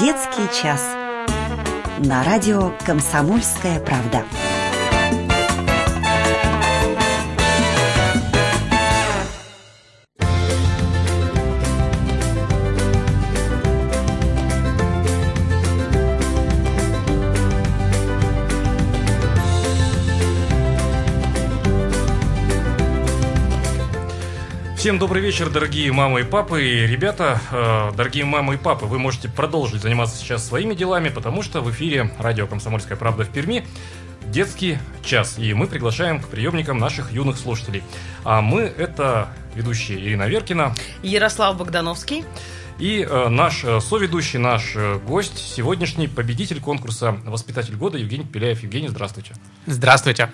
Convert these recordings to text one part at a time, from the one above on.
Детский час. На радио «Комсомольская правда». Всем добрый вечер, дорогие мамы и папы. И, ребята, э, дорогие мамы и папы, вы можете продолжить заниматься сейчас своими делами, потому что в эфире радио «Комсомольская правда» в Перми детский час. И мы приглашаем к приемникам наших юных слушателей. А мы – это ведущие Ирина Веркина. Ярослав Богдановский. И э, наш э, соведущий, наш э, гость, сегодняшний победитель конкурса «Воспитатель года» Евгений Пеляев. Евгений, здравствуйте. Здравствуйте.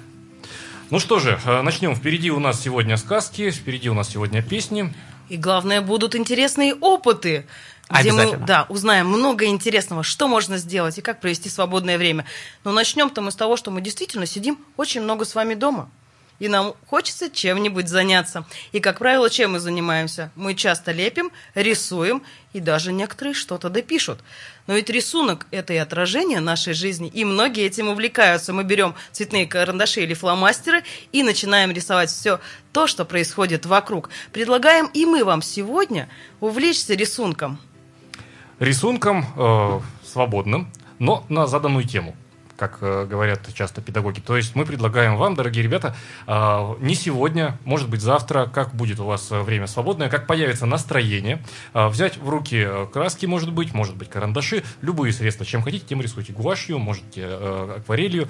Ну что же, э, начнем. Впереди у нас сегодня сказки, впереди у нас сегодня песни. И главное, будут интересные опыты. Где мы да, узнаем много интересного, что можно сделать и как провести свободное время. Но начнем-то мы с того, что мы действительно сидим очень много с вами дома и нам хочется чем-нибудь заняться. И, как правило, чем мы занимаемся? Мы часто лепим, рисуем, и даже некоторые что-то допишут. Но ведь рисунок – это и отражение нашей жизни, и многие этим увлекаются. Мы берем цветные карандаши или фломастеры и начинаем рисовать все то, что происходит вокруг. Предлагаем и мы вам сегодня увлечься рисунком. Рисунком э, свободным, но на заданную тему – как э, говорят часто педагоги. То есть мы предлагаем вам, дорогие ребята, э, не сегодня, может быть завтра, как будет у вас э, время свободное, как появится настроение, взять в руки краски, может быть, может быть карандаши, любые средства, чем хотите, тем рисуйте. Гуашью, можете акварелью.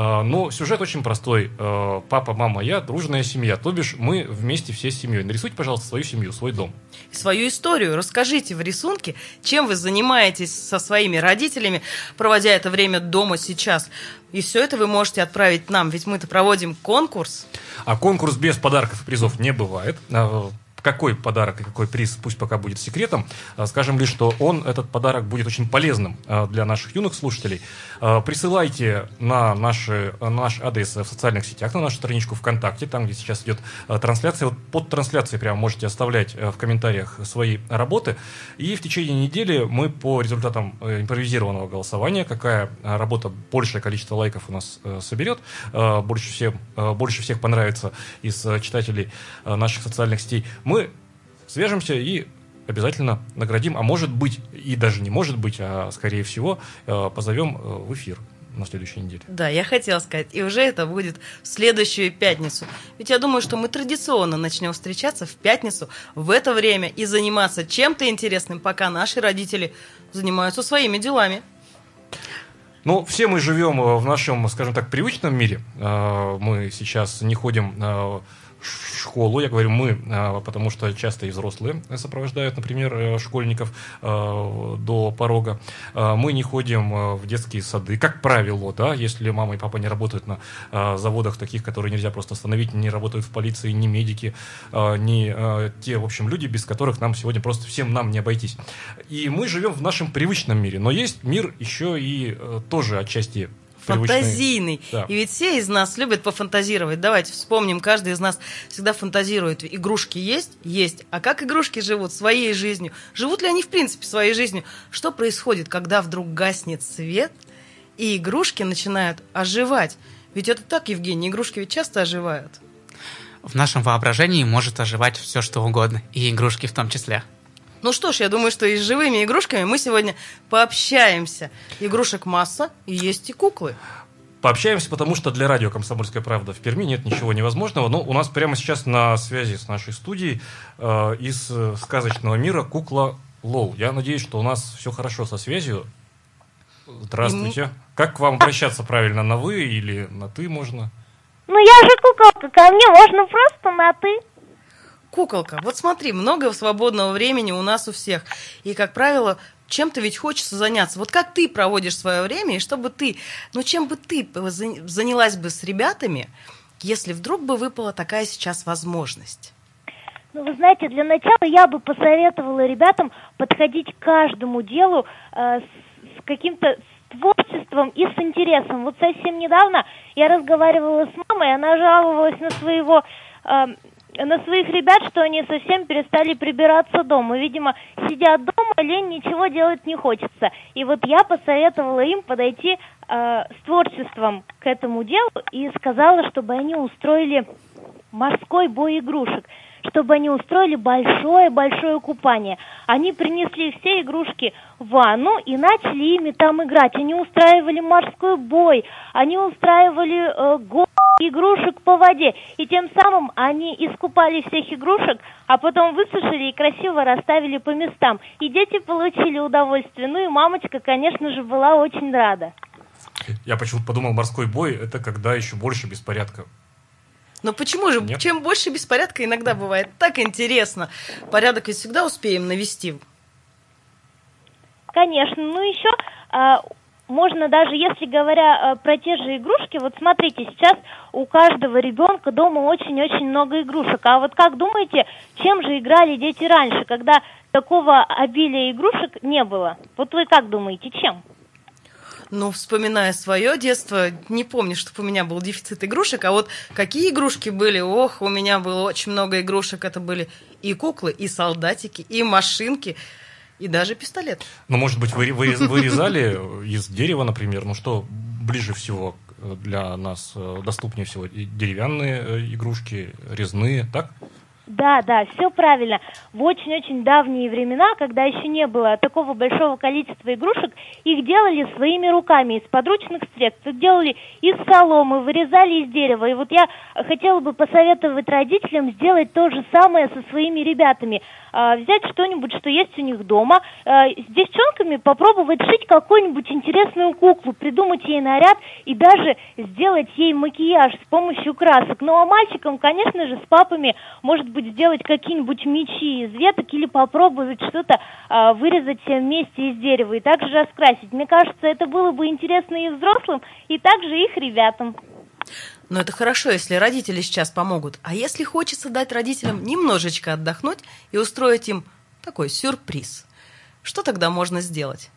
А, но сюжет очень простой. А, папа, мама, я, дружная семья. То бишь мы вместе все с семьей. Нарисуйте, пожалуйста, свою семью, свой дом. Свою историю расскажите в рисунке, чем вы занимаетесь со своими родителями, проводя это время дома сейчас. И все это вы можете отправить нам, ведь мы-то проводим конкурс. А конкурс без подарков и призов не бывает а, какой подарок и какой приз, пусть пока будет секретом. Скажем лишь, что он, этот подарок, будет очень полезным для наших юных слушателей. А, присылайте на, наши, наш адрес в социальных сетях, на нашу страничку ВКонтакте, там, где сейчас идет трансляция. Вот под трансляцией прямо можете оставлять в комментариях свои работы. И в течение недели мы по результатам э, импровизированного голосования, какая работа большее количество лайков у нас э, соберет, больше, всем, больше всех понравится из читателей наших социальных сетей, мы свяжемся и обязательно наградим, а может быть, и даже не может быть, а скорее всего, э, позовем э, в эфир на следующей неделе. Да, я хотела сказать, и уже это будет в следующую пятницу. Ведь я думаю, что мы традиционно начнем встречаться в пятницу в это время и заниматься чем-то интересным, пока наши родители занимаются своими делами. Ну, все мы живем в нашем, скажем так, привычном мире. Э, мы сейчас не ходим школу, я говорю мы, а, потому что часто и взрослые сопровождают, например, э, школьников э, до порога. А, мы не ходим э, в детские сады, как правило, да, если мама и папа не работают на заводах таких, которые нельзя просто остановить, не работают в полиции, не медики, не те, в общем, люди, без которых нам сегодня просто всем нам не обойтись. И мы живем в нашем привычном мире, но есть мир еще и тоже отчасти фантазийный. Да. И ведь все из нас любят пофантазировать. Давайте вспомним, каждый из нас всегда фантазирует. Игрушки есть? Есть. А как игрушки живут своей жизнью? Живут ли они в принципе своей жизнью? Что происходит, когда вдруг гаснет свет, и игрушки начинают оживать? Ведь это так, Евгений, игрушки ведь часто оживают. В нашем воображении может оживать все, что угодно, и игрушки в том числе. Ну что ж, я думаю, что и с живыми игрушками мы сегодня пообщаемся. Игрушек масса, и есть и куклы. Пообщаемся, потому что для радио «Комсомольская правда» в Перми нет ничего невозможного. Но у нас прямо сейчас на связи с нашей студией э, из э, сказочного мира кукла Лол. Я надеюсь, что у нас все хорошо со связью. Здравствуйте. И... Как к вам обращаться правильно, на «вы» или на «ты» можно? Ну, я же куколка, ко мне можно просто на «ты». Куколка, вот смотри, много свободного времени у нас у всех. И, как правило, чем-то ведь хочется заняться. Вот как ты проводишь свое время, и чтобы ты, ну чем бы ты занялась бы с ребятами, если вдруг бы выпала такая сейчас возможность? Ну, вы знаете, для начала я бы посоветовала ребятам подходить к каждому делу э, с, каким-то творчеством и с интересом. Вот совсем недавно я разговаривала с мамой, она жаловалась на своего э, на своих ребят, что они совсем перестали прибираться дома. Видимо, сидят дома, лень, ничего делать не хочется. И вот я посоветовала им подойти э, с творчеством к этому делу и сказала, чтобы они устроили морской бой игрушек чтобы они устроили большое-большое купание. Они принесли все игрушки в ванну и начали ими там играть. Они устраивали морской бой, они устраивали э, гонки игрушек по воде. И тем самым они искупали всех игрушек, а потом высушили и красиво расставили по местам. И дети получили удовольствие. Ну и мамочка, конечно же, была очень рада. Я почему-то подумал, морской бой – это когда еще больше беспорядка. Но почему же? Нет. Чем больше беспорядка иногда бывает так интересно. Порядок ведь всегда успеем навести. Конечно. Ну еще а, можно даже, если говоря а, про те же игрушки, вот смотрите, сейчас у каждого ребенка дома очень-очень много игрушек. А вот как думаете, чем же играли дети раньше, когда такого обилия игрушек не было? Вот вы как думаете, чем? Ну, вспоминая свое детство, не помню, чтобы у меня был дефицит игрушек, а вот какие игрушки были? Ох, у меня было очень много игрушек. Это были и куклы, и солдатики, и машинки, и даже пистолет. Ну, может быть, вы вырезали из дерева, например, ну что ближе всего для нас э, доступнее всего? Деревянные э, игрушки, резные, так? Да, да, все правильно. В очень-очень давние времена, когда еще не было такого большого количества игрушек, их делали своими руками, из подручных средств. Их делали из соломы, вырезали из дерева. И вот я хотела бы посоветовать родителям сделать то же самое со своими ребятами – а, взять что-нибудь, что есть у них дома, а, с девчонками попробовать шить какую-нибудь интересную куклу, придумать ей наряд и даже сделать ей макияж с помощью красок. Ну а мальчикам, конечно же, с папами, может быть, сделать какие-нибудь мечи из веток или попробовать что-то а, вырезать вместе из дерева и также раскрасить. Мне кажется, это было бы интересно и взрослым, и также их ребятам. Но это хорошо, если родители сейчас помогут. А если хочется дать родителям немножечко отдохнуть и устроить им такой сюрприз, что тогда можно сделать?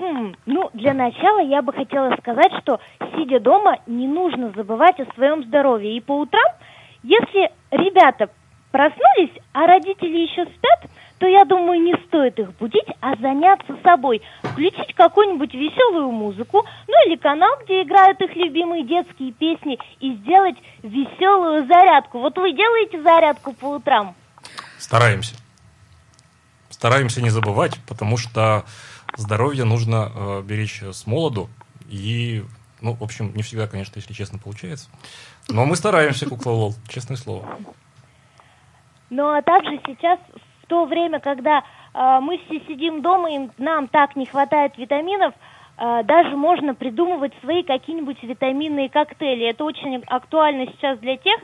Хм, ну, для начала я бы хотела сказать, что сидя дома, не нужно забывать о своем здоровье. И по утрам, если ребята проснулись, а родители еще спят, то я думаю, не стоит их будить, а заняться собой. Включить какую-нибудь веселую музыку, ну или канал, где играют их любимые детские песни, и сделать веселую зарядку. Вот вы делаете зарядку по утрам? Стараемся. Стараемся не забывать, потому что здоровье нужно э, беречь с молоду. И, ну, в общем, не всегда, конечно, если честно, получается. Но мы стараемся, кукла Лол, честное слово. Ну, а также сейчас то время, когда э, мы все сидим дома и нам так не хватает витаминов, э, даже можно придумывать свои какие-нибудь витаминные коктейли. Это очень актуально сейчас для тех,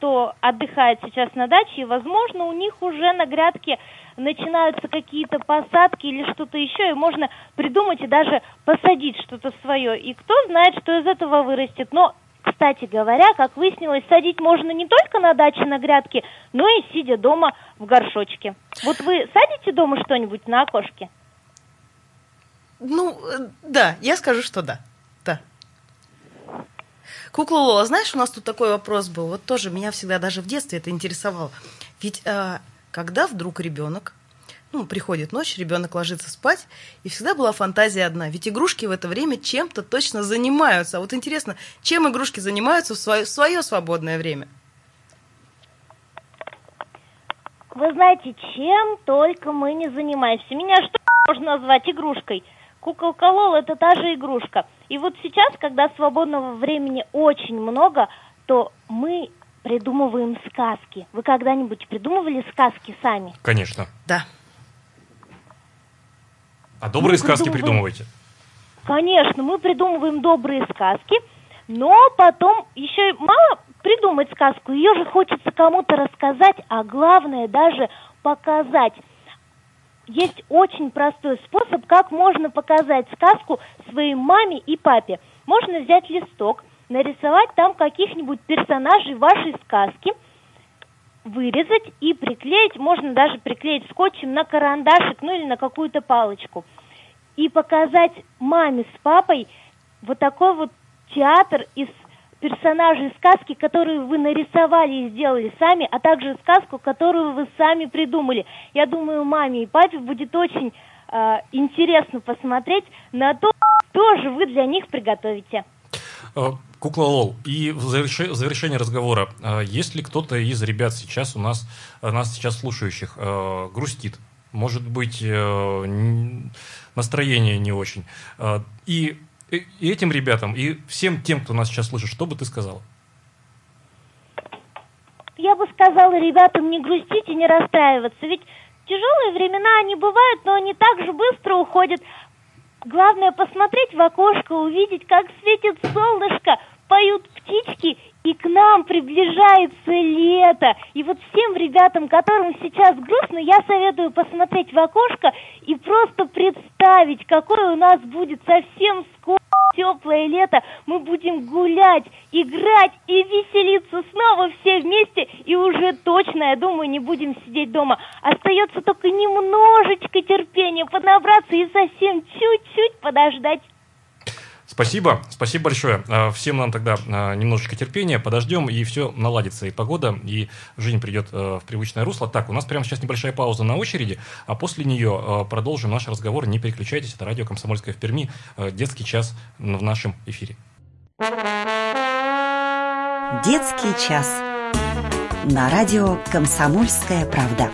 кто отдыхает сейчас на даче, и, возможно, у них уже на грядке начинаются какие-то посадки или что-то еще, и можно придумать и даже посадить что-то свое. И кто знает, что из этого вырастет. Но кстати говоря, как выяснилось, садить можно не только на даче на грядке, но и сидя дома в горшочке. Вот вы садите дома что-нибудь на окошке? Ну, э, да, я скажу, что да. Да. Кукла Лола, знаешь, у нас тут такой вопрос был, вот тоже меня всегда даже в детстве это интересовало. Ведь э, когда вдруг ребенок ну, приходит ночь, ребенок ложится спать, и всегда была фантазия одна. Ведь игрушки в это время чем-то точно занимаются. А вот интересно, чем игрушки занимаются в свое, в свое свободное время? Вы знаете, чем только мы не занимаемся. Меня что можно назвать игрушкой? Куколка Лол – это та же игрушка. И вот сейчас, когда свободного времени очень много, то мы придумываем сказки. Вы когда-нибудь придумывали сказки сами? Конечно. Да. А добрые мы сказки придумываете? Конечно, мы придумываем добрые сказки, но потом еще мало придумать сказку, ее же хочется кому-то рассказать, а главное даже показать. Есть очень простой способ, как можно показать сказку своей маме и папе. Можно взять листок, нарисовать там каких-нибудь персонажей вашей сказки, вырезать и приклеить, можно даже приклеить скотчем на карандашик, ну или на какую-то палочку. И показать маме с папой вот такой вот театр из персонажей сказки, которые вы нарисовали и сделали сами, а также сказку, которую вы сами придумали. Я думаю, маме и папе будет очень э, интересно посмотреть на то, что же вы для них приготовите. Э, Кукла Лол. И в завершение разговора, э, есть ли кто-то из ребят сейчас у нас, э, нас сейчас слушающих, грустит? Может быть, настроение не очень. И, и этим ребятам, и всем тем, кто нас сейчас слышит, что бы ты сказал? Я бы сказала ребятам не грустить и не расстраиваться, ведь тяжелые времена они бывают, но они так же быстро уходят. Главное посмотреть в окошко, увидеть, как светит солнышко, поют птички, и к нам приближается лето. И вот всем ребятам, которым сейчас грустно, я советую посмотреть в окошко и просто представить, какое у нас будет совсем скоро теплое лето. Мы будем гулять, играть и веселиться снова все вместе. И уже точно, я думаю, не будем сидеть дома. Остается только немножечко терпения, поднабраться и совсем чуть-чуть подождать. Спасибо, спасибо большое. А, всем нам тогда а, немножечко терпения, подождем, и все наладится, и погода, и жизнь придет э, в привычное русло. Так, у нас прямо сейчас небольшая пауза на очереди, а после нее э, продолжим наш разговор. Не переключайтесь, это радио «Комсомольская в Перми», э, детский час в нашем эфире. Детский час на радио «Комсомольская правда».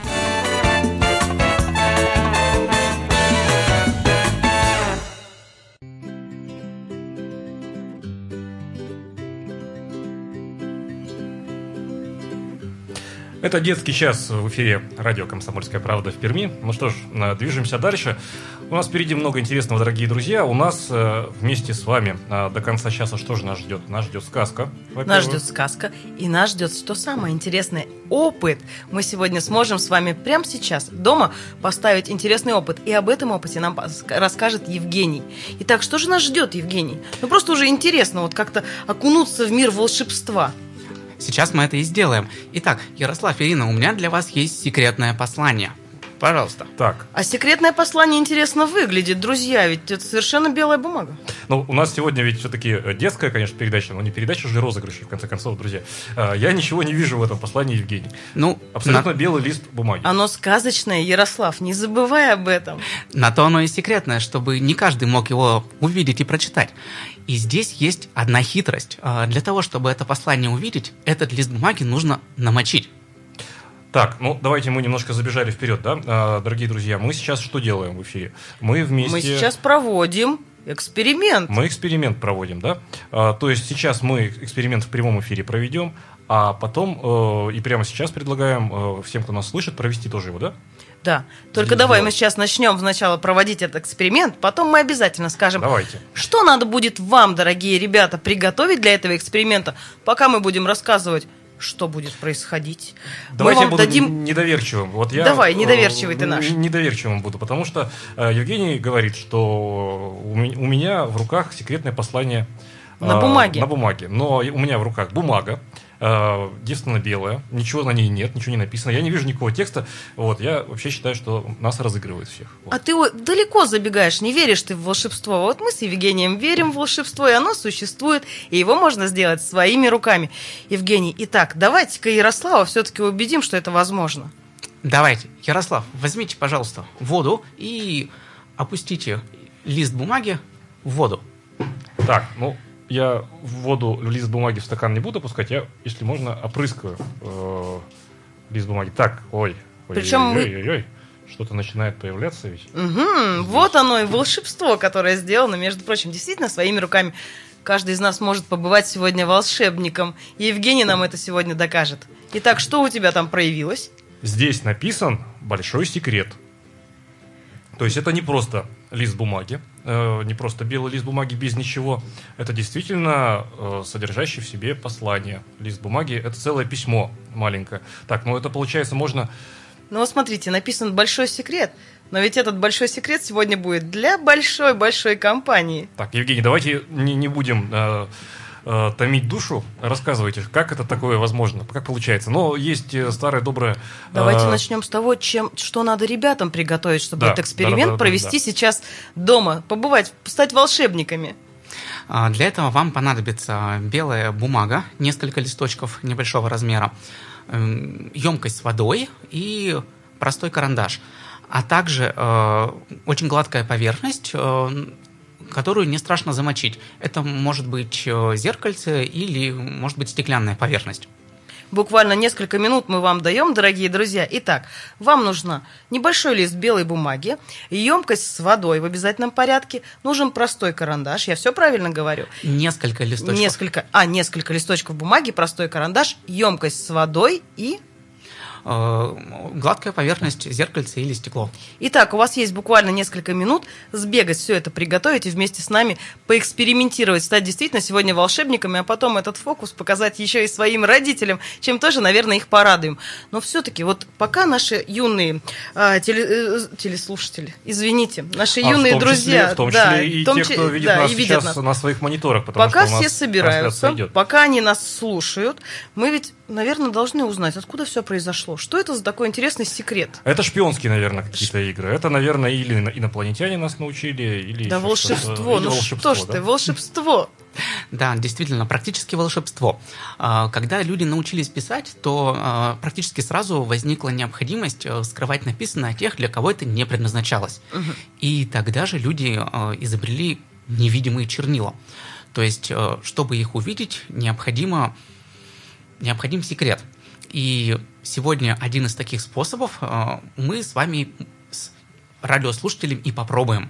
Это детский час в эфире радио «Комсомольская правда» в Перми. Ну что ж, э, движемся дальше. У нас впереди много интересного, дорогие друзья. У нас э, вместе с вами э, до конца часа что же нас ждет? Нас ждет сказка. Нас ждет сказка. И нас ждет, что самое интересное, опыт. Мы сегодня сможем с вами прямо сейчас дома поставить интересный опыт. И об этом опыте нам расскажет Евгений. Итак, что же нас ждет, Евгений? Ну просто уже интересно вот как-то окунуться в мир волшебства. Сейчас мы это и сделаем. Итак, Ярослав Ирина, у меня для вас есть секретное послание. Пожалуйста. Так. А секретное послание интересно выглядит, друзья, ведь это совершенно белая бумага. Ну, у нас сегодня ведь все-таки э, детская, конечно, передача, но не передача же розыгрышей, в конце концов, друзья. А, я ничего не вижу в этом послании, Евгений. Ну, Абсолютно на... белый лист бумаги. Оно сказочное, Ярослав, не забывай об этом. На то оно и секретное, чтобы не каждый мог его увидеть и прочитать. И здесь есть одна хитрость. А, для того, чтобы это послание увидеть, этот лист бумаги нужно намочить. Так, ну давайте мы немножко забежали вперед, да, а, дорогие друзья. Мы сейчас что делаем в эфире? Мы вместе. Мы сейчас проводим эксперимент. Мы эксперимент проводим, да. А, то есть сейчас мы эксперимент в прямом эфире проведем, а потом э, и прямо сейчас предлагаем э, всем, кто нас слышит, провести тоже его, да? Да. Только Здесь давай мы сейчас начнем сначала проводить этот эксперимент, потом мы обязательно скажем, Давайте. что надо будет вам, дорогие ребята, приготовить для этого эксперимента, пока мы будем рассказывать что будет происходить. Давайте я буду дадим... недоверчивым. Вот я, Давай, недоверчивый ты наш. Недоверчивым буду, потому что э, Евгений говорит, что у меня в руках секретное послание на бумаге. На бумаге. Но у меня в руках бумага, э, девственно белая, ничего на ней нет, ничего не написано. Я не вижу никакого текста. Вот, я вообще считаю, что нас разыгрывают всех. Вот. А ты далеко забегаешь, не веришь ты в волшебство. Вот мы с Евгением верим в волшебство, и оно существует, и его можно сделать своими руками. Евгений, итак, давайте-ка Ярослава все-таки убедим, что это возможно. Давайте. Ярослав, возьмите, пожалуйста, воду и опустите лист бумаги в воду. Так, ну, я в воду лист бумаги в стакан не буду опускать, я, если можно, опрыскаю э, лист бумаги. Так, ой, ой, Причем ой, ой, ой, ой, что-то начинает появляться ведь. Угу, вот оно и волшебство, которое сделано, между прочим, действительно своими руками. Каждый из нас может побывать сегодня волшебником, и Евгений нам это сегодня докажет. Итак, что у тебя там проявилось? Здесь написан большой секрет. То есть это не просто лист бумаги, не просто белый лист бумаги без ничего. Это действительно э, содержащий в себе послание. Лист бумаги – это целое письмо маленькое. Так, ну это получается можно... Ну вот смотрите, написан большой секрет, но ведь этот большой секрет сегодня будет для большой-большой компании. Так, Евгений, давайте не, не будем... Э, томить душу. Рассказывайте, как это такое возможно, как получается. Но есть э, добрая... Давайте э... начнем с того, чем, что надо ребятам приготовить, чтобы да, этот эксперимент да, да, да, провести да. сейчас дома, побывать, стать волшебниками. А, для этого вам понадобится белая бумага, несколько листочков небольшого размера, емкость с водой и простой карандаш, а также э, очень гладкая поверхность, э, которую не страшно замочить. Это может быть э, зеркальце или может быть стеклянная поверхность. Буквально несколько минут мы вам даем, дорогие друзья. Итак, вам нужно небольшой лист белой бумаги, емкость с водой в обязательном порядке, нужен простой карандаш. Я все правильно говорю? Несколько листочков. Несколько, а, несколько листочков бумаги, простой карандаш, емкость с водой и гладкая поверхность зеркальца или стекло. Итак, у вас есть буквально несколько минут сбегать все это, приготовить и вместе с нами поэкспериментировать, стать действительно сегодня волшебниками, а потом этот фокус показать еще и своим родителям, чем тоже, наверное, их порадуем. Но все-таки вот пока наши юные а, теле, э, телеслушатели, извините, наши а юные в друзья, числе, в том числе да, и том те, кто видит да, нас видит сейчас нас. на своих мониторах, потому пока что все собираются, пока они нас слушают, мы ведь наверное, должны узнать, откуда все произошло. Что это за такой интересный секрет? Это шпионские, наверное, какие-то игры. Это, наверное, или инопланетяне нас научили, или Да волшебство, ну волшебство, что ж да? ты, волшебство. Да, действительно, практически волшебство. А, когда люди научились писать, то а, практически сразу возникла необходимость э, скрывать написанное тех, для кого это не предназначалось. Угу. И тогда же люди э, изобрели невидимые чернила. То есть, э, чтобы их увидеть, необходимо необходим секрет. И сегодня один из таких способов э, мы с вами, с радиослушателями, и попробуем.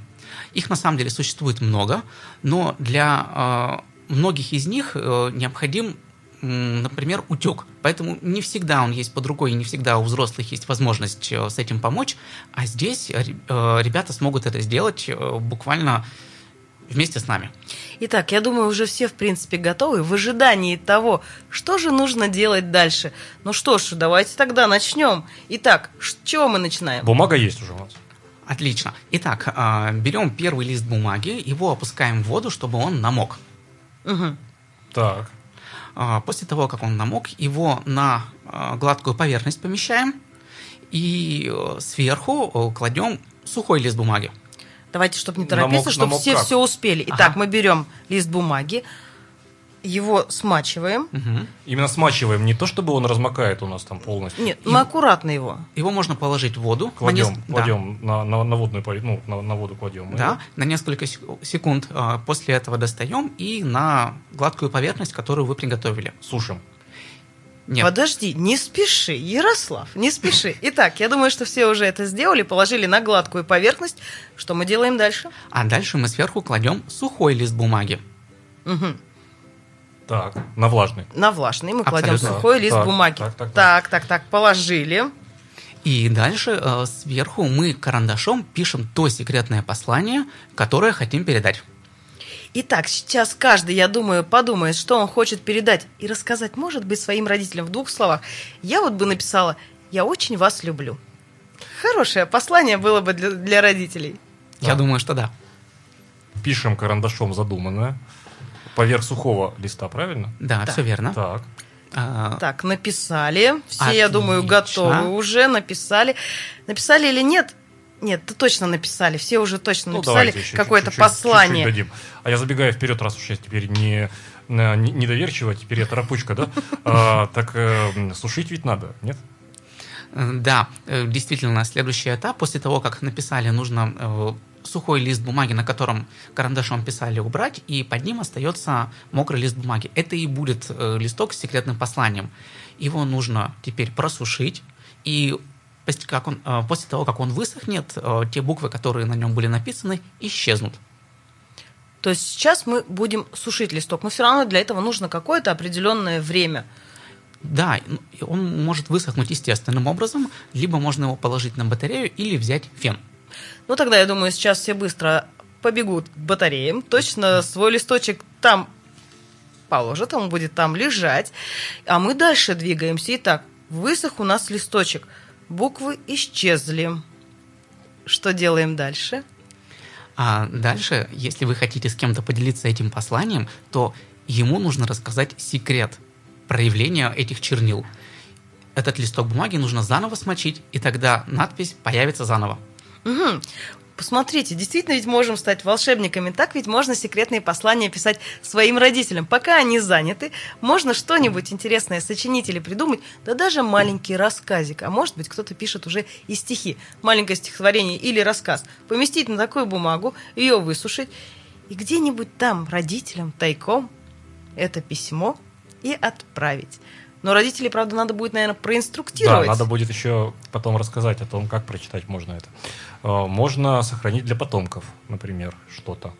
Их на самом деле существует много, но для э, многих из них э, необходим например, утек. Поэтому не всегда он есть под рукой, не всегда у взрослых есть возможность с этим помочь. А здесь ребята смогут это сделать буквально вместе с нами. Итак, я думаю, уже все, в принципе, готовы в ожидании того, что же нужно делать дальше. Ну что ж, давайте тогда начнем. Итак, с чего мы начинаем? Бумага есть уже у нас. Отлично. Итак, а, берем первый лист бумаги, его опускаем в воду, чтобы он намок. Угу. Так. А, после того, как он намок, его на а, гладкую поверхность помещаем и э, сверху э, кладем сухой лист бумаги. Давайте, чтобы не торопиться, намок, чтобы намок все как? все успели. Итак, ага. мы берем лист бумаги, его смачиваем. Угу. Именно смачиваем, не то чтобы он размокает у нас там полностью. Нет, мы аккуратно его. Его можно положить в воду. Кладем, на нес... кладем да. на, на, на водную ну, на, на воду кладем. Да, на несколько секунд а, после этого достаем и на гладкую поверхность, которую вы приготовили. Сушим. Нет. Подожди, не спеши, Ярослав, не спеши. Итак, я думаю, что все уже это сделали, положили на гладкую поверхность. Что мы делаем дальше? А дальше мы сверху кладем сухой лист бумаги. Угу. Так, на влажный. На влажный мы Абсолютно. кладем сухой лист так, бумаги. Так так, так, так, так, так, положили. И дальше э, сверху мы карандашом пишем то секретное послание, которое хотим передать. Итак, сейчас каждый, я думаю, подумает, что он хочет передать и рассказать, может быть, своим родителям в двух словах. Я вот бы написала «Я очень вас люблю». Хорошее послание было бы для, для родителей. Я да. думаю, что да. Пишем карандашом задуманное поверх сухого листа, правильно? Да, да. все верно. Так. А... Так, написали. Все, Отлично. я думаю, готовы уже, написали. Написали или нет? Нет, ты точно написали, все уже точно ну, написали какое-то послание. Чуть-чуть дадим. А я забегаю вперед, раз уж я теперь не, не недоверчиво, теперь я торопучка, да? А, так э, сушить ведь надо, нет? Э, да, э, действительно, следующий этап, после того, как написали, нужно э, сухой лист бумаги, на котором карандашом писали, убрать, и под ним остается мокрый лист бумаги. Это и будет листок с секретным посланием. Его нужно теперь просушить, и как он, э, после того, как он высохнет, э, те буквы, которые на нем были написаны, исчезнут. То есть сейчас мы будем сушить листок, но все равно для этого нужно какое-то определенное время. Да, он может высохнуть естественным образом, либо можно его положить на батарею или взять фен. Ну тогда, я думаю, сейчас все быстро побегут к батареям, точно свой листочек там положат, он будет там лежать, а мы дальше двигаемся. Итак, высох у нас листочек – Буквы исчезли. Что делаем дальше? А дальше, если вы хотите с кем-то поделиться этим посланием, то ему нужно рассказать секрет проявления этих чернил. Этот листок бумаги нужно заново смочить, и тогда надпись появится заново. Угу. Посмотрите, действительно ведь можем стать волшебниками. Так ведь можно секретные послания писать своим родителям. Пока они заняты, можно что-нибудь интересное сочинить или придумать, да даже маленький рассказик. А может быть, кто-то пишет уже и стихи. Маленькое стихотворение или рассказ. Поместить на такую бумагу, ее высушить, и где-нибудь там родителям тайком это письмо и отправить. Но родителей, правда, надо будет, наверное, проинструктировать. Да, надо будет еще потом рассказать о том, как прочитать можно это. Э, можно сохранить для потомков, например, что-то.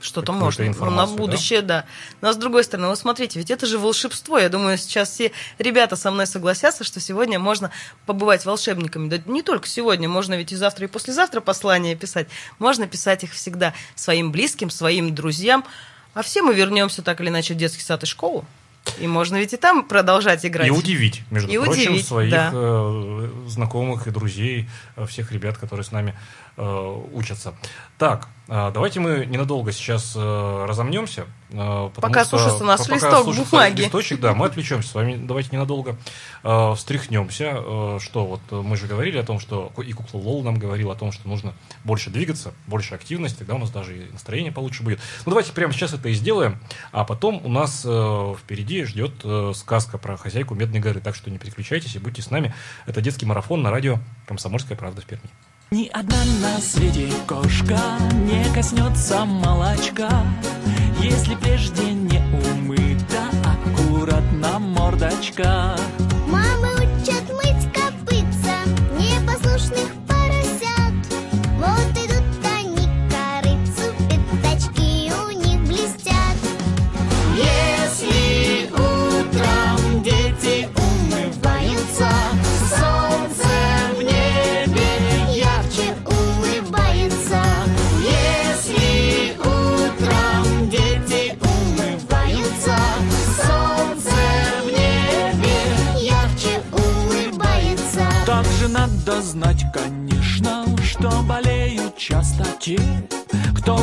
Что-то можно. Ну, на будущее, да? да. Но с другой стороны, вот смотрите, ведь это же волшебство. Я думаю, сейчас все ребята со мной согласятся, что сегодня можно побывать волшебниками. Да не только сегодня, можно ведь и завтра, и послезавтра послания писать. Можно писать их всегда своим близким, своим друзьям. А все мы вернемся так или иначе в детский сад и школу. И можно ведь и там продолжать играть. И удивить, между и прочим, удивить, своих да. э, знакомых и друзей, э, всех ребят, которые с нами э, учатся. Так, давайте мы ненадолго сейчас э, разомнемся. Э, пока что, сушится наш пока листок сушится бумаги. Листочек, да, мы отвлечемся с вами. Давайте ненадолго э, встряхнемся. Что вот мы же говорили о том, что и кукла Лол нам говорил о том, что нужно больше двигаться, больше активности, тогда у нас даже и настроение получше будет. Ну давайте прямо сейчас это и сделаем, а потом у нас впереди ждет сказка про хозяйку Медной горы, так что не переключайтесь и будьте с нами. Это детский марафон на радио «Комсомольская правда» в Перми. Ни одна на свете кошка не коснется молочка, Если прежде не умыта аккуратно мордочка.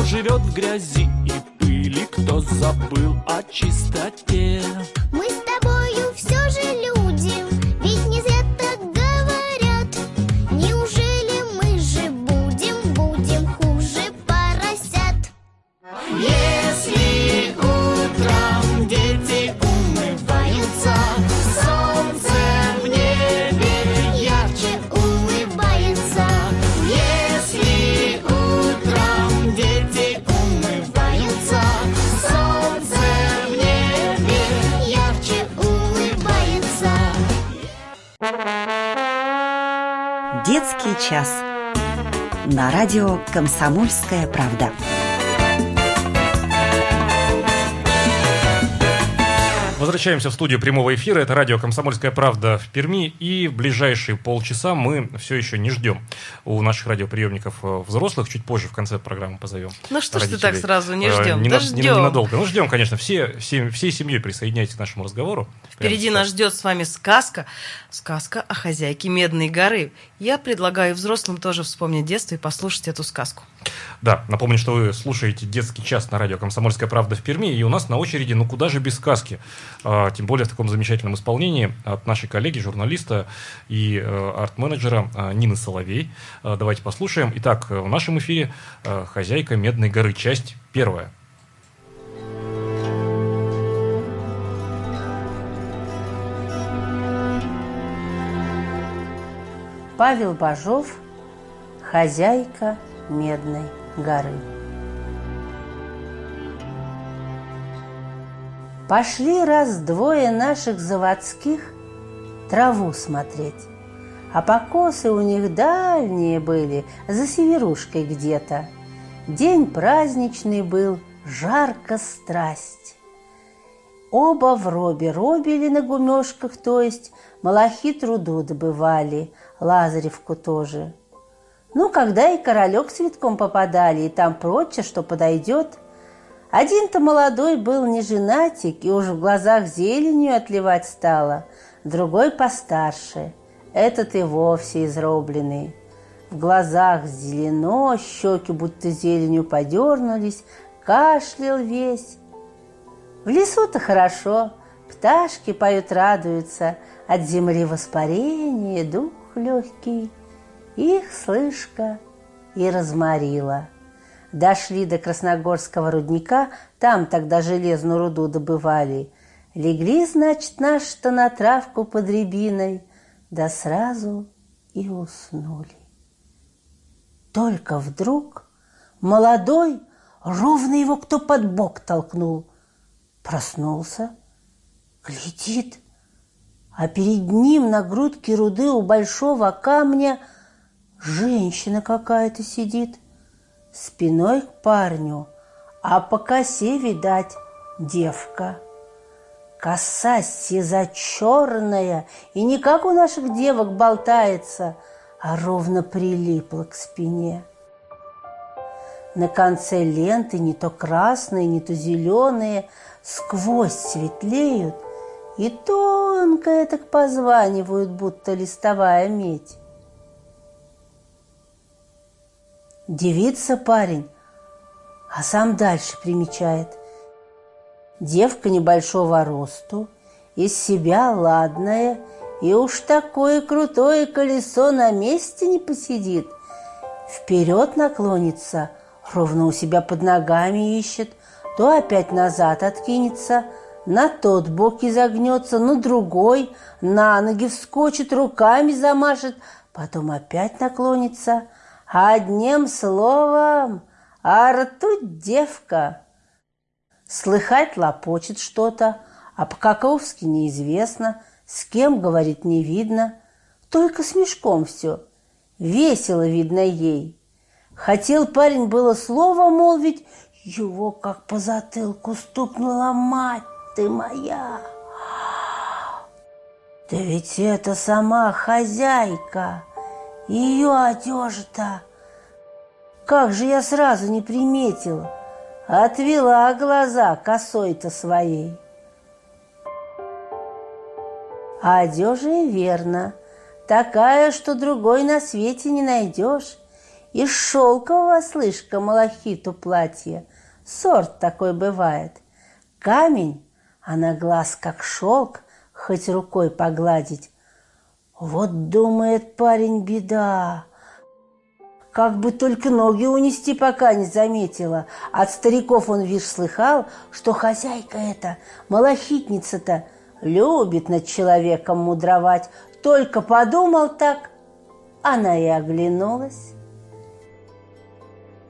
Живет в грязи и пыли, кто забыл о чистоте. Детский час. На радио «Комсомольская правда». Возвращаемся в студию прямого эфира. Это радио «Комсомольская правда» в Перми. И в ближайшие полчаса мы все еще не ждем у наших радиоприемников э, взрослых. Чуть позже в конце программы позовем. Ну что ж ты так сразу не ждем? Э, не, да ждем. Не, ненадолго. Ну ждем, конечно. Все, все, всей семьей присоединяйтесь к нашему разговору. Впереди нас ждет с вами сказка. Сказка о хозяйке Медной горы. Я предлагаю взрослым тоже вспомнить детство и послушать эту сказку. Да, напомню, что вы слушаете детский час на радио «Комсомольская правда» в Перми, и у нас на очереди «Ну куда же без сказки?» а, Тем более в таком замечательном исполнении от нашей коллеги, журналиста и э, арт-менеджера а, Нины Соловей. А, давайте послушаем. Итак, в нашем эфире «Хозяйка Медной горы», часть первая. Павел Бажов, хозяйка Медной горы. Пошли раз-двое наших заводских траву смотреть, А покосы у них дальние были, за северушкой где-то. День праздничный был, жарко страсть. Оба в робе робили на гумешках, то есть малахи труду добывали, Лазаревку тоже – ну, когда и королек цветком попадали, и там прочее, что подойдет. Один-то молодой был не женатик, и уж в глазах зеленью отливать стало, другой постарше, этот и вовсе изробленный. В глазах зелено, щеки будто зеленью подернулись, кашлял весь. В лесу-то хорошо, пташки поют, радуются, от земли воспарение, дух легкий – их слышка и разморила. Дошли до Красногорского рудника, там тогда железную руду добывали. Легли, значит, наши-то на травку под рябиной, да сразу и уснули. Только вдруг молодой, ровно его кто под бок толкнул. Проснулся, глядит, а перед ним на грудке руды у большого камня женщина какая-то сидит, спиной к парню, а по косе, видать, девка. Коса сиза черная и не как у наших девок болтается, а ровно прилипла к спине. На конце ленты не то красные, не то зеленые, сквозь светлеют – и тонко так позванивают, будто листовая медь. Девица парень, а сам дальше примечает. Девка небольшого росту, из себя ладная, и уж такое крутое колесо на месте не посидит. Вперед наклонится, ровно у себя под ногами ищет, то опять назад откинется – на тот бок изогнется, на другой, на ноги вскочит, руками замашет, потом опять наклонится. Одним словом, а девка. Слыхать лопочет что-то, а по-каковски неизвестно, с кем говорит не видно, только с мешком все. Весело видно ей. Хотел парень было слово молвить, его как по затылку стукнула мать ты моя. Да ведь это сама хозяйка, ее одежа-то. Как же я сразу не приметила, отвела глаза косой-то своей. А одежа и верно, такая, что другой на свете не найдешь. Из шелкового, слышка, малахиту платье. Сорт такой бывает. Камень а на глаз как шелк, хоть рукой погладить. Вот, думает парень, беда. Как бы только ноги унести, пока не заметила. От стариков он, вишь, слыхал, что хозяйка эта, малахитница-то, любит над человеком мудровать. Только подумал так, она и оглянулась.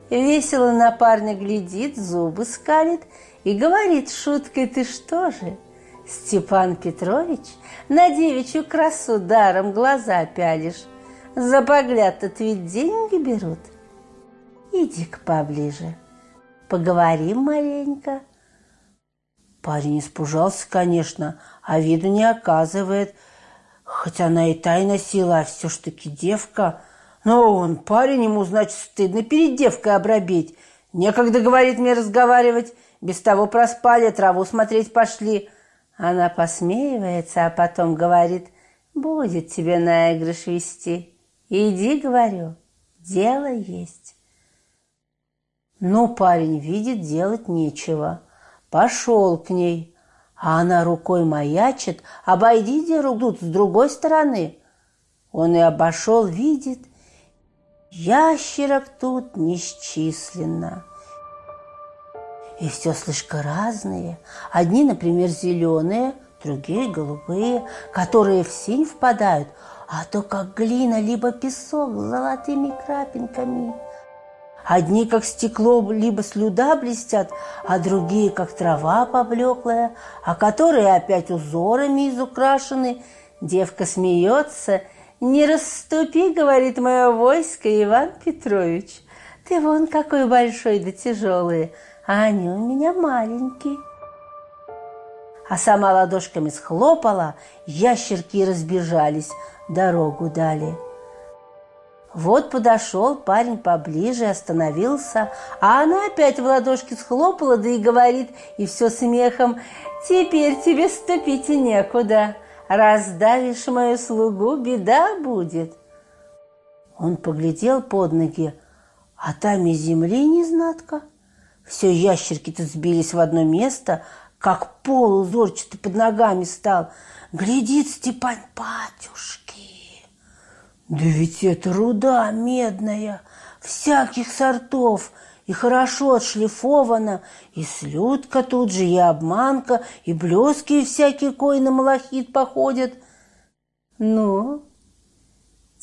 Весело на парня глядит, зубы скалит и говорит шуткой, ты что же, Степан Петрович, на девичью красу даром глаза пялишь, за погляд-то ведь деньги берут. Иди-ка поближе, поговорим маленько. Парень испужался, конечно, а виду не оказывает, хоть она и тайно сила, а все ж таки девка. Но он, парень, ему, значит, стыдно перед девкой обрабеть. Некогда, говорит мне, разговаривать, без того проспали, траву смотреть пошли. Она посмеивается, а потом говорит, будет тебе наигрыш вести. Иди, говорю, дело есть. Ну, парень видит, делать нечего. Пошел к ней, а она рукой маячит, обойди, где тут с другой стороны. Он и обошел, видит, ящерок тут несчисленно. И все слишком разные. Одни, например, зеленые, другие голубые, которые в синь впадают, а то как глина, либо песок с золотыми крапинками. Одни, как стекло, либо слюда блестят, а другие, как трава поблеклая, а которые опять узорами изукрашены. Девка смеется. «Не расступи, — говорит мое войско, Иван Петрович, ты вон какой большой да тяжелый, а они у меня маленькие. А сама ладошками схлопала, ящерки разбежались, дорогу дали. Вот подошел парень поближе, остановился, а она опять в ладошки схлопала, да и говорит, и все смехом, «Теперь тебе ступить некуда, раздавишь мою слугу, беда будет». Он поглядел под ноги, а там и земли не Все ящерки-то сбились в одно место, как пол узорчатый под ногами стал. Глядит Степан, батюшки, да ведь это руда медная, всяких сортов, и хорошо отшлифована, и слюдка тут же, и обманка, и блески и всякие кои на малахит походят. Ну,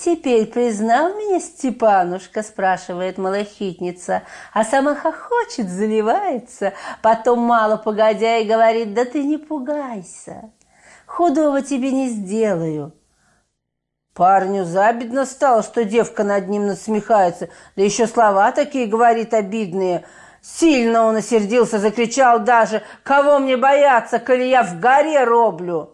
теперь признал меня Степанушка, спрашивает малахитница, а сама хохочет, заливается, потом мало погодя и говорит, да ты не пугайся, худого тебе не сделаю. Парню забедно стало, что девка над ним насмехается, да еще слова такие говорит обидные. Сильно он осердился, закричал даже, «Кого мне бояться, коли я в горе роблю?»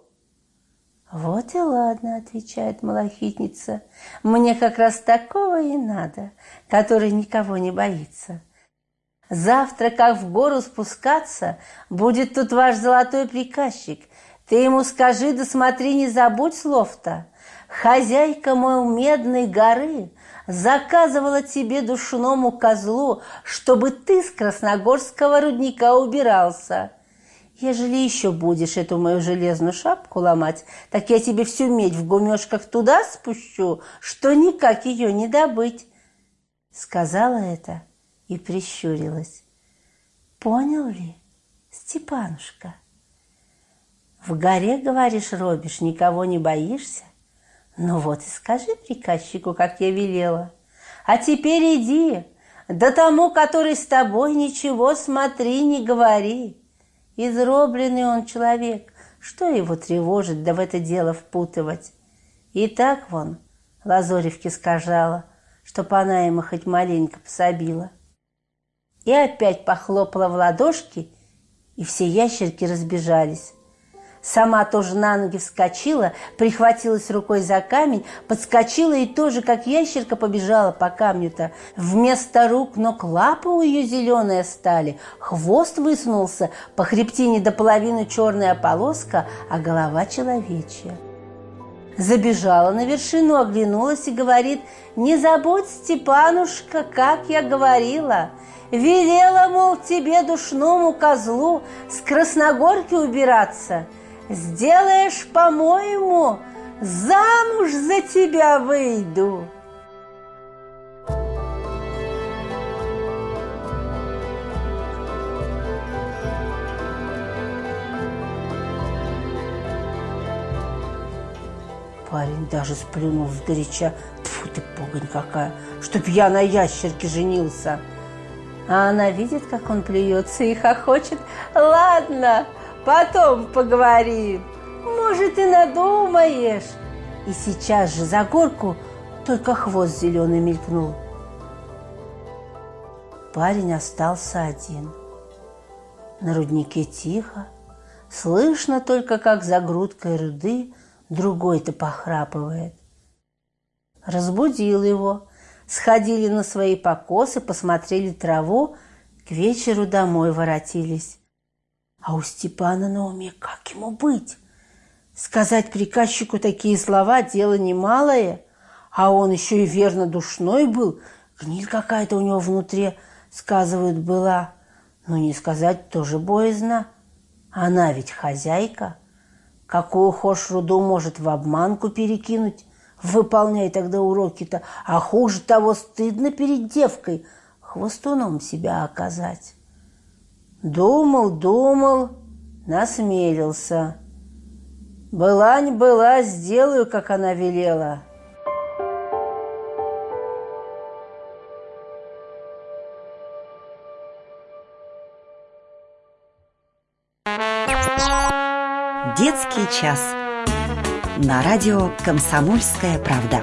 «Вот и ладно», — отвечает малахитница, «мне как раз такого и надо, который никого не боится. Завтра, как в гору спускаться, будет тут ваш золотой приказчик. Ты ему скажи, да смотри, не забудь слов-то. Хозяйка мой медной горы заказывала тебе душному козлу, чтобы ты с красногорского рудника убирался. Ежели еще будешь эту мою железную шапку ломать, так я тебе всю медь в гумешках туда спущу, что никак ее не добыть. Сказала это и прищурилась. Понял ли, Степанушка? В горе, говоришь, робишь, никого не боишься? Ну вот и скажи приказчику, как я велела. А теперь иди, да тому, который с тобой, ничего смотри, не говори. Изробленный он человек, что его тревожит, да в это дело впутывать? И так вон Лазоревке сказала, чтоб она ему хоть маленько пособила. И опять похлопала в ладошки, и все ящерки разбежались. Сама тоже на ноги вскочила, прихватилась рукой за камень, подскочила и тоже, как ящерка, побежала по камню-то. Вместо рук ног лапы у ее зеленые стали, хвост высунулся, по хребтине до половины черная полоска, а голова человечья. Забежала на вершину, оглянулась и говорит, «Не забудь, Степанушка, как я говорила!» Велела, мол, тебе душному козлу с Красногорки убираться – Сделаешь, по-моему, замуж за тебя выйду. Парень даже сплюнул сгоряча. Тьфу ты, погонь какая, чтоб я на ящерке женился. А она видит, как он плюется и хохочет. Ладно, потом поговорим. Может, и надумаешь. И сейчас же за горку только хвост зеленый мелькнул. Парень остался один. На руднике тихо, слышно только, как за грудкой руды другой-то похрапывает. Разбудил его, сходили на свои покосы, посмотрели траву, к вечеру домой воротились. А у Степана на уме как ему быть? Сказать приказчику такие слова – дело немалое, а он еще и верно душной был. Гниль какая-то у него внутри, сказывают, была. Но не сказать тоже боязно. Она ведь хозяйка. Какую хошь руду может в обманку перекинуть? Выполняй тогда уроки-то. А хуже того, стыдно перед девкой хвостуном себя оказать. Думал, думал, насмелился. Была не была, сделаю, как она велела. Детский час. На радио «Комсомольская правда».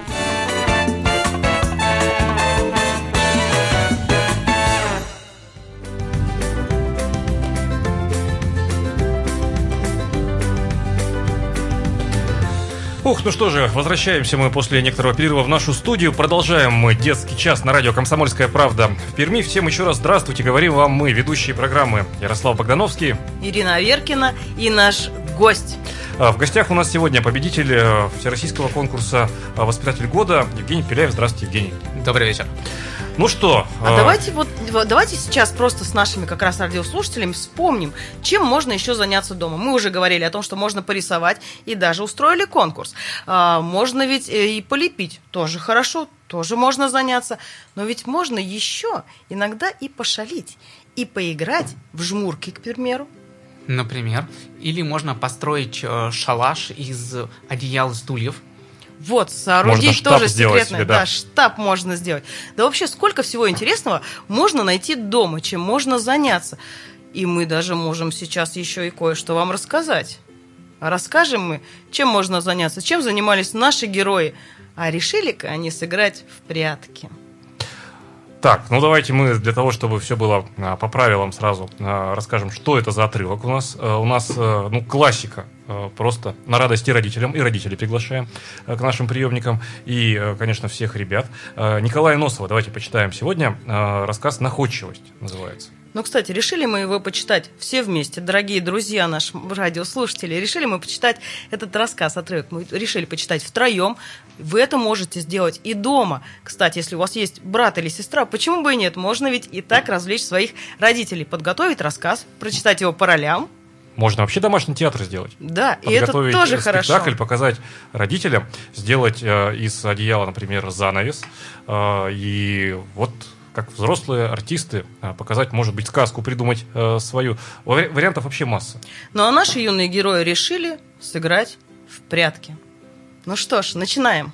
Ух, ну что же, возвращаемся мы после некоторого перерыва в нашу студию. Продолжаем мы детский час на радио «Комсомольская правда». В Перми всем еще раз здравствуйте. Говорим вам мы, ведущие программы Ярослав Богдановский, Ирина Аверкина и наш гость. А, в гостях у нас сегодня победитель э, всероссийского конкурса э, «Воспитатель года» Евгений Пеляев. Здравствуйте, Евгений. Добрый вечер. Ну что? А э, давайте вот давайте сейчас просто с нашими как раз радиослушателями вспомним, чем можно еще заняться дома. Мы уже говорили о том, что можно порисовать и даже устроили конкурс. А, можно ведь э, и полепить, тоже хорошо, тоже можно заняться. Но ведь можно еще иногда и пошалить, и поиграть в жмурки, к примеру. Например. Или можно построить э, шалаш из одеял стульев. Вот, соорудить тоже секретно. Себе, да. да, штаб можно сделать. Да вообще, сколько всего интересного можно найти дома, чем можно заняться. И мы даже можем сейчас еще и кое-что вам рассказать. А расскажем мы, чем можно заняться, чем занимались наши герои. А решили-ка они сыграть в прятки. Так, ну давайте мы для того, чтобы все было а, по правилам сразу а, расскажем, что это за отрывок у нас. А, у нас, а, ну, классика, а, просто на радости родителям, и родителей приглашаем к нашим приемникам, и, конечно, всех ребят. Николая Носова, давайте почитаем сегодня, рассказ «Находчивость» называется. Ну, кстати, решили мы его почитать все вместе, дорогие друзья наши радиослушатели. Решили мы почитать этот рассказ, отрывок. Мы решили почитать втроем. Вы это можете сделать и дома. Кстати, если у вас есть брат или сестра, почему бы и нет? Можно ведь и так развлечь своих родителей. Подготовить рассказ, прочитать его по ролям, можно вообще домашний театр сделать. Да, и это тоже спектакль, хорошо. показать родителям, сделать э, из одеяла, например, занавес. Э, и вот как взрослые артисты а, показать, может быть, сказку придумать э, свою. Вариантов вообще масса. Ну а наши юные герои решили сыграть в прятки. Ну что ж, начинаем.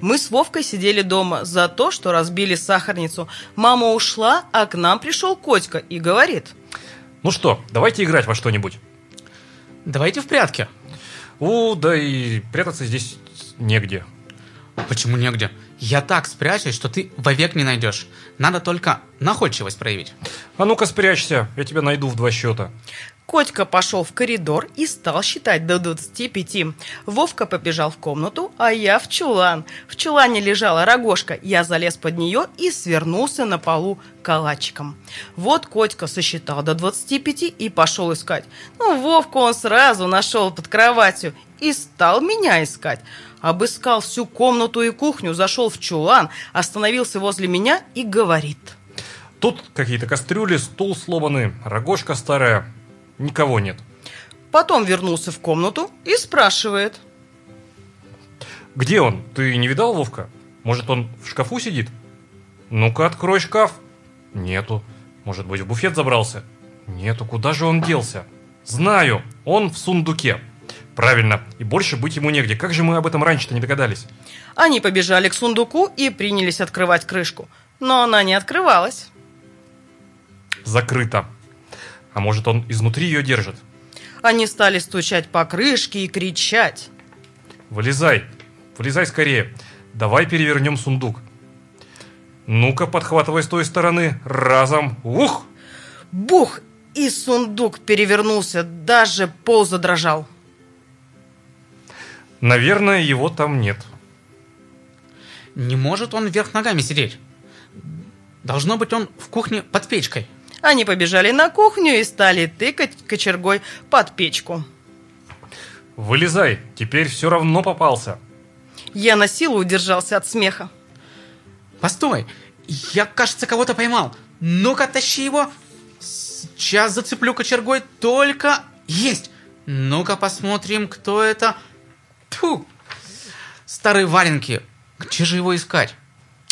Мы с Вовкой сидели дома за то, что разбили сахарницу. Мама ушла, а к нам пришел Котька и говорит. Ну что, давайте играть во что-нибудь. Давайте в прятки. У, да и прятаться здесь негде. Почему негде? Я так спрячусь, что ты вовек не найдешь. Надо только находчивость проявить. А ну-ка спрячься, я тебя найду в два счета. Котька пошел в коридор и стал считать до 25. Вовка побежал в комнату, а я в чулан. В чулане лежала рогожка. Я залез под нее и свернулся на полу калачиком. Вот Котька сосчитал до 25 и пошел искать. Ну, Вовку он сразу нашел под кроватью и стал меня искать. Обыскал всю комнату и кухню, зашел в чулан, остановился возле меня и говорит. Тут какие-то кастрюли, стул сломанный, рогожка старая. Никого нет. Потом вернулся в комнату и спрашивает. Где он? Ты не видал Вовка? Может, он в шкафу сидит? Ну-ка, открой шкаф. Нету. Может быть, в буфет забрался? Нету. Куда же он делся? Знаю, он в сундуке. Правильно, и больше быть ему негде. Как же мы об этом раньше-то не догадались? Они побежали к сундуку и принялись открывать крышку. Но она не открывалась. Закрыто. А может, он изнутри ее держит? Они стали стучать по крышке и кричать. Вылезай, вылезай скорее. Давай перевернем сундук. Ну-ка, подхватывай с той стороны. Разом. Ух! Бух! И сундук перевернулся, даже пол задрожал. Наверное, его там нет. Не может он вверх ногами сидеть. Должно быть, он в кухне под печкой. Они побежали на кухню и стали тыкать кочергой под печку. Вылезай, теперь все равно попался. Я на силу удержался от смеха. Постой, я, кажется, кого-то поймал. Ну-ка, тащи его. Сейчас зацеплю кочергой, только есть. Ну-ка, посмотрим, кто это. Тьфу! Старые валенки. Где же его искать?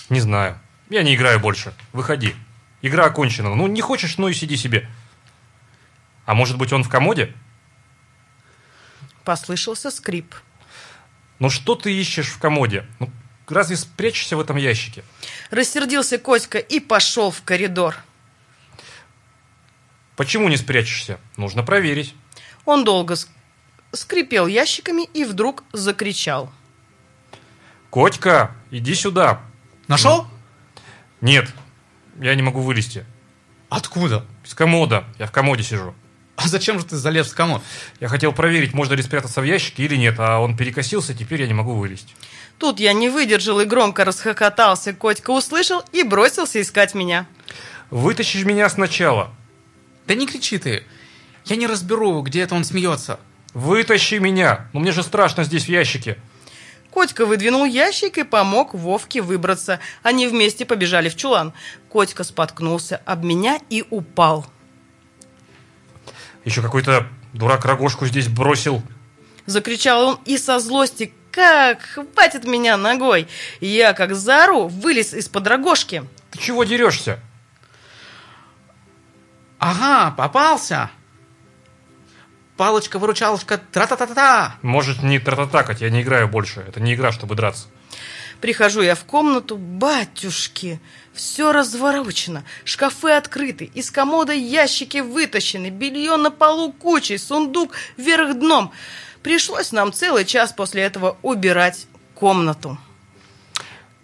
Не знаю. Я не играю больше. Выходи. Игра окончена. Ну, не хочешь, ну и сиди себе. А может быть, он в комоде? Послышался скрип. Ну, что ты ищешь в комоде? Ну, разве спрячешься в этом ящике? Рассердился Коська и пошел в коридор. Почему не спрячешься? Нужно проверить. Он долго скрипел ящиками и вдруг закричал. «Котька, иди сюда!» «Нашел?» «Нет, я не могу вылезти». «Откуда?» «Из комода. Я в комоде сижу». «А зачем же ты залез в комод?» «Я хотел проверить, можно ли спрятаться в ящике или нет, а он перекосился, теперь я не могу вылезть». Тут я не выдержал и громко расхохотался. Котька услышал и бросился искать меня. «Вытащишь меня сначала». «Да не кричи ты. Я не разберу, где это он смеется». Вытащи меня! Ну мне же страшно здесь в ящике. Котька выдвинул ящик и помог Вовке выбраться. Они вместе побежали в чулан. Котька споткнулся об меня и упал. Еще какой-то дурак рогожку здесь бросил. Закричал он и со злости как хватит меня ногой. Я, как зару, вылез из-под рогожки. Ты чего дерешься? Ага, попался. Палочка-выручалочка, тра-та-та-та. Может, не тра-та-такать, я не играю больше. Это не игра, чтобы драться. Прихожу я в комнату, батюшки, все разворочено, шкафы открыты, из комода ящики вытащены, белье на полу кучей, сундук вверх дном. Пришлось нам целый час после этого убирать комнату.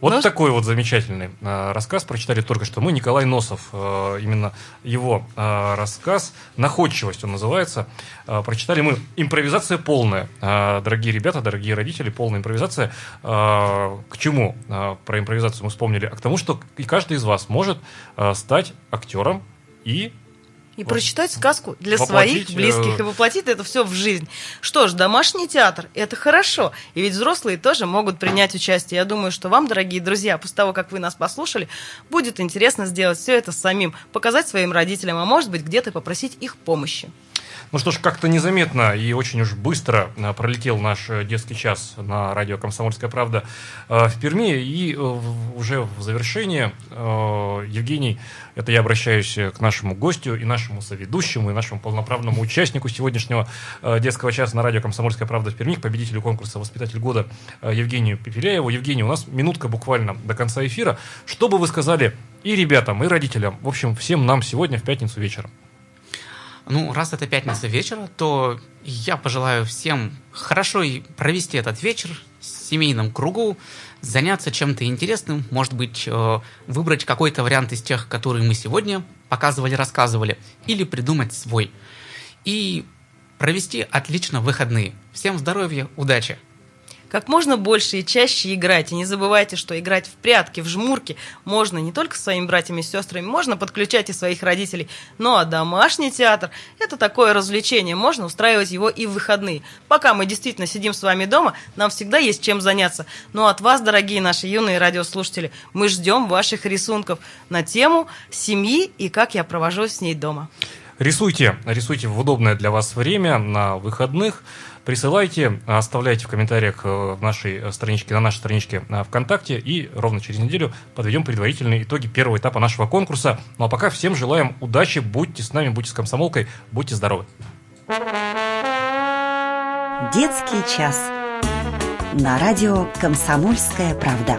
Вот Но... Такой вот замечательный э, рассказ прочитали только что мы. Николай Носов, э, именно его э, рассказ «Находчивость» он называется. Э, прочитали мы «Импровизация полная». Э, дорогие ребята, дорогие родители, полная импровизация. Э, к чему э, про импровизацию мы вспомнили? А к тому, что и каждый из вас может э, стать актером и и прочитать сказку для своих э, близких и воплотить это все в жизнь. Что ж, домашний театр – это хорошо. И ведь взрослые тоже могут принять участие. Я думаю, что вам, дорогие друзья, после того, как вы нас послушали, будет интересно сделать все это самим, показать своим родителям, а может быть, где-то попросить их помощи. Ну что ж, как-то незаметно и очень уж быстро а, пролетел наш э, детский час на радио «Комсомольская правда» э, в Перми. И э, уже в завершение, Евгений, это я обращаюсь к нашему гостю и нашему соведущему, и нашему полноправному участнику сегодняшнего детского часа на радио «Комсомольская правда» в Перми, победителю конкурса «Воспитатель года» Евгению Пепеляеву. Евгений, у нас минутка буквально до конца эфира. Что бы вы сказали и ребятам, и родителям, в общем, всем нам сегодня в пятницу вечером? Ну, раз это пятница вечера, то я пожелаю всем хорошо провести этот вечер в семейном кругу, заняться чем-то интересным, может быть, э, выбрать какой-то вариант из тех, которые мы сегодня показывали, рассказывали, или придумать свой. И провести отлично выходные. Всем здоровья, удачи! Как можно больше и чаще играть. И не забывайте, что играть в прятки, в жмурки можно не только со своими братьями и сестрами, можно подключать и своих родителей. Ну а домашний театр – это такое развлечение, можно устраивать его и в выходные. Пока мы действительно сидим с вами дома, нам всегда есть чем заняться. Но от вас, дорогие наши юные радиослушатели, мы ждем ваших рисунков на тему семьи и как я провожу с ней дома. Рисуйте, рисуйте в удобное для вас время на выходных. Присылайте, оставляйте в комментариях э, в нашей страничке, на нашей страничке э, ВКонтакте, и ровно через неделю подведем предварительные итоги первого этапа нашего конкурса. Ну а пока всем желаем удачи, будьте с нами, будьте с комсомолкой, будьте здоровы. Детский час. На радио «Комсомольская правда».